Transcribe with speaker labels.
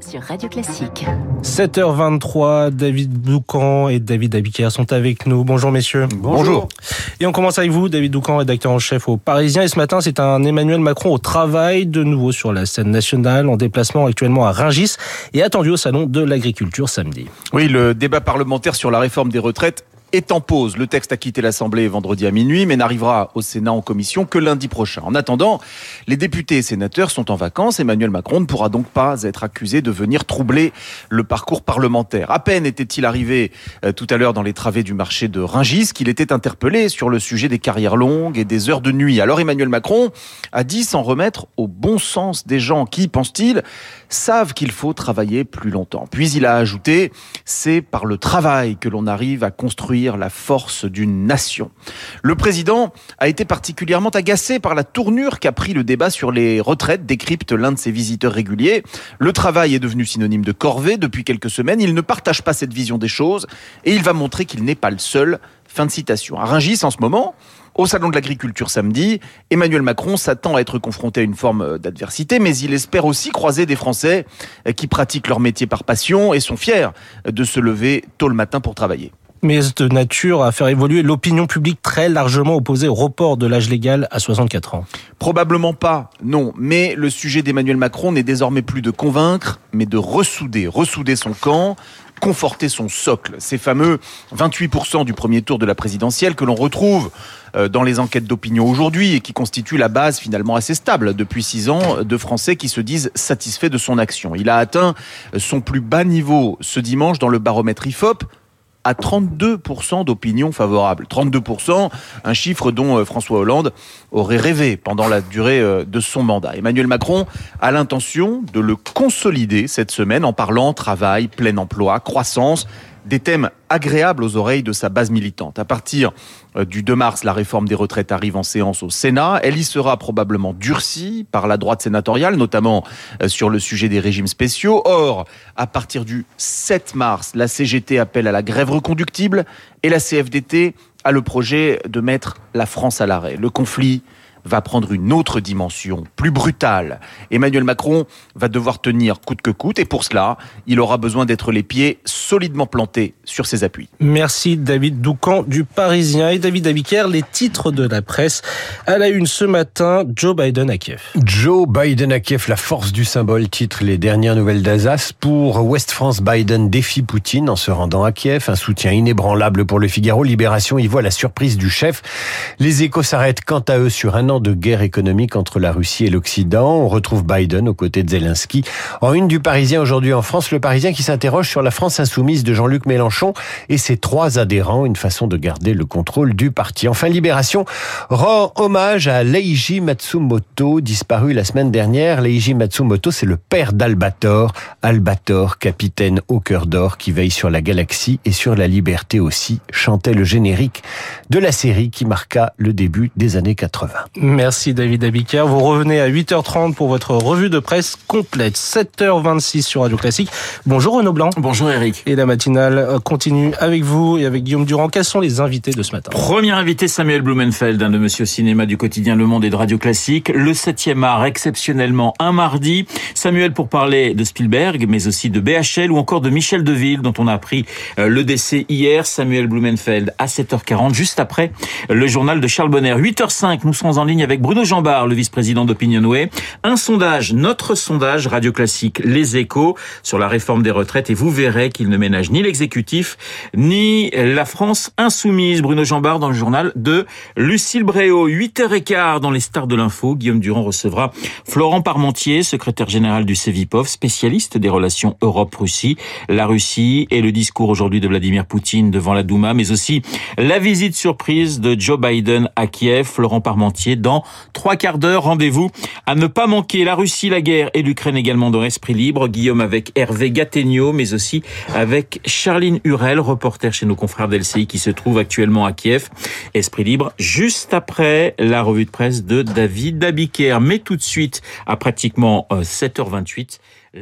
Speaker 1: sur Radio Classique.
Speaker 2: 7h23, David Doucan et David Abiker sont avec nous. Bonjour messieurs.
Speaker 3: Bonjour.
Speaker 2: Et on commence avec vous, David Doucan, rédacteur en chef au Parisien. Et ce matin, c'est un Emmanuel Macron au travail, de nouveau sur la scène nationale, en déplacement actuellement à Ringis et attendu au Salon de l'Agriculture samedi.
Speaker 3: Oui, le débat parlementaire sur la réforme des retraites est en pause. Le texte a quitté l'Assemblée vendredi à minuit, mais n'arrivera au Sénat en commission que lundi prochain. En attendant, les députés et sénateurs sont en vacances. Emmanuel Macron ne pourra donc pas être accusé de venir troubler le parcours parlementaire. À peine était-il arrivé euh, tout à l'heure dans les travées du marché de Ringis qu'il était interpellé sur le sujet des carrières longues et des heures de nuit. Alors Emmanuel Macron a dit s'en remettre au bon sens des gens qui, pense-t-il, savent qu'il faut travailler plus longtemps. Puis il a ajouté, c'est par le travail que l'on arrive à construire la force d'une nation. Le président a été particulièrement agacé par la tournure qu'a pris le débat sur les retraites, décrypte l'un de ses visiteurs réguliers. Le travail est devenu synonyme de corvée depuis quelques semaines. Il ne partage pas cette vision des choses et il va montrer qu'il n'est pas le seul. Fin de citation. À Rungis, en ce moment, au Salon de l'Agriculture samedi, Emmanuel Macron s'attend à être confronté à une forme d'adversité, mais il espère aussi croiser des Français qui pratiquent leur métier par passion et sont fiers de se lever tôt le matin pour travailler
Speaker 2: mais de nature à faire évoluer l'opinion publique très largement opposée au report de l'âge légal à 64 ans
Speaker 3: Probablement pas, non. Mais le sujet d'Emmanuel Macron n'est désormais plus de convaincre, mais de ressouder, ressouder son camp, conforter son socle. Ces fameux 28% du premier tour de la présidentielle que l'on retrouve euh, dans les enquêtes d'opinion aujourd'hui et qui constituent la base finalement assez stable depuis six ans de Français qui se disent satisfaits de son action. Il a atteint son plus bas niveau ce dimanche dans le baromètre IFOP, à 32% d'opinion favorable. 32%, un chiffre dont euh, François Hollande aurait rêvé pendant la durée euh, de son mandat. Emmanuel Macron a l'intention de le consolider cette semaine en parlant travail, plein emploi, croissance des thèmes agréables aux oreilles de sa base militante. À partir euh, du 2 mars, la réforme des retraites arrive en séance au Sénat. Elle y sera probablement durcie par la droite sénatoriale, notamment euh, sur le sujet des régimes spéciaux. Or, à partir du 7 mars, la CGT appelle à la grève reconductible et la CFDT a le projet de mettre la France à l'arrêt. Le conflit va prendre une autre dimension, plus brutale. Emmanuel Macron va devoir tenir coûte que coûte et pour cela, il aura besoin d'être les pieds solidement plantés sur ses appuis.
Speaker 2: Merci David Doucan du Parisien et David Abiker, les titres de la presse. À la une ce matin, Joe Biden à Kiev.
Speaker 4: Joe Biden à Kiev, la force du symbole, titre les dernières nouvelles d'Alsace. Pour West France, Biden défie Poutine en se rendant à Kiev. Un soutien inébranlable pour le Figaro. Libération y voit la surprise du chef. Les échos s'arrêtent quant à eux sur un de guerre économique entre la Russie et l'Occident. On retrouve Biden aux côtés de Zelensky. En une du Parisien aujourd'hui en France, le Parisien qui s'interroge sur la France insoumise de Jean-Luc Mélenchon et ses trois adhérents, une façon de garder le contrôle du parti. Enfin, Libération rend hommage à Leiji Matsumoto, disparu la semaine dernière. Leiji Matsumoto, c'est le père d'Albator. Albator, capitaine au cœur d'or qui veille sur la galaxie et sur la liberté aussi, chantait le générique de la série qui marqua le début des années 80.
Speaker 2: Merci David Abiker. Vous revenez à 8h30 pour votre revue de presse complète. 7h26 sur Radio Classique. Bonjour Renaud Blanc.
Speaker 5: Bonjour Eric.
Speaker 2: Et la matinale continue avec vous et avec Guillaume Durand. Quels sont les invités de ce matin?
Speaker 5: Premier invité Samuel Blumenfeld, un de Monsieur Cinéma du quotidien Le Monde et de Radio Classique. Le 7e art exceptionnellement un mardi. Samuel pour parler de Spielberg, mais aussi de BHL ou encore de Michel Deville dont on a appris euh, le décès hier. Samuel Blumenfeld à 7h40 juste après le journal de Charles Bonner. 8h05, nous serons en ligne avec Bruno Jambard, le vice-président d'Opinionway. Un sondage, notre sondage radio classique Les Échos sur la réforme des retraites et vous verrez qu'il ne ménage ni l'exécutif ni la France insoumise. Bruno Jambard dans le journal de Lucille Bréau. 8h15 dans les stars de l'info. Guillaume Durand recevra Florent Parmentier, secrétaire général du CEVIPOF, spécialiste des relations Europe-Russie. La Russie et le discours aujourd'hui de Vladimir Poutine devant la Douma, mais aussi la visite surprise de Joe Biden à Kiev. Florent Parmentier dans trois quarts d'heure. Rendez-vous à ne pas manquer la Russie, la guerre et l'Ukraine également dans Esprit Libre. Guillaume avec Hervé Gattegno, mais aussi avec Charline Hurel, reporter chez nos confrères d'LCI qui se trouve actuellement à Kiev. Esprit Libre, juste après la revue de presse de David Dabiker. Mais tout de suite, à pratiquement 7h28, euh,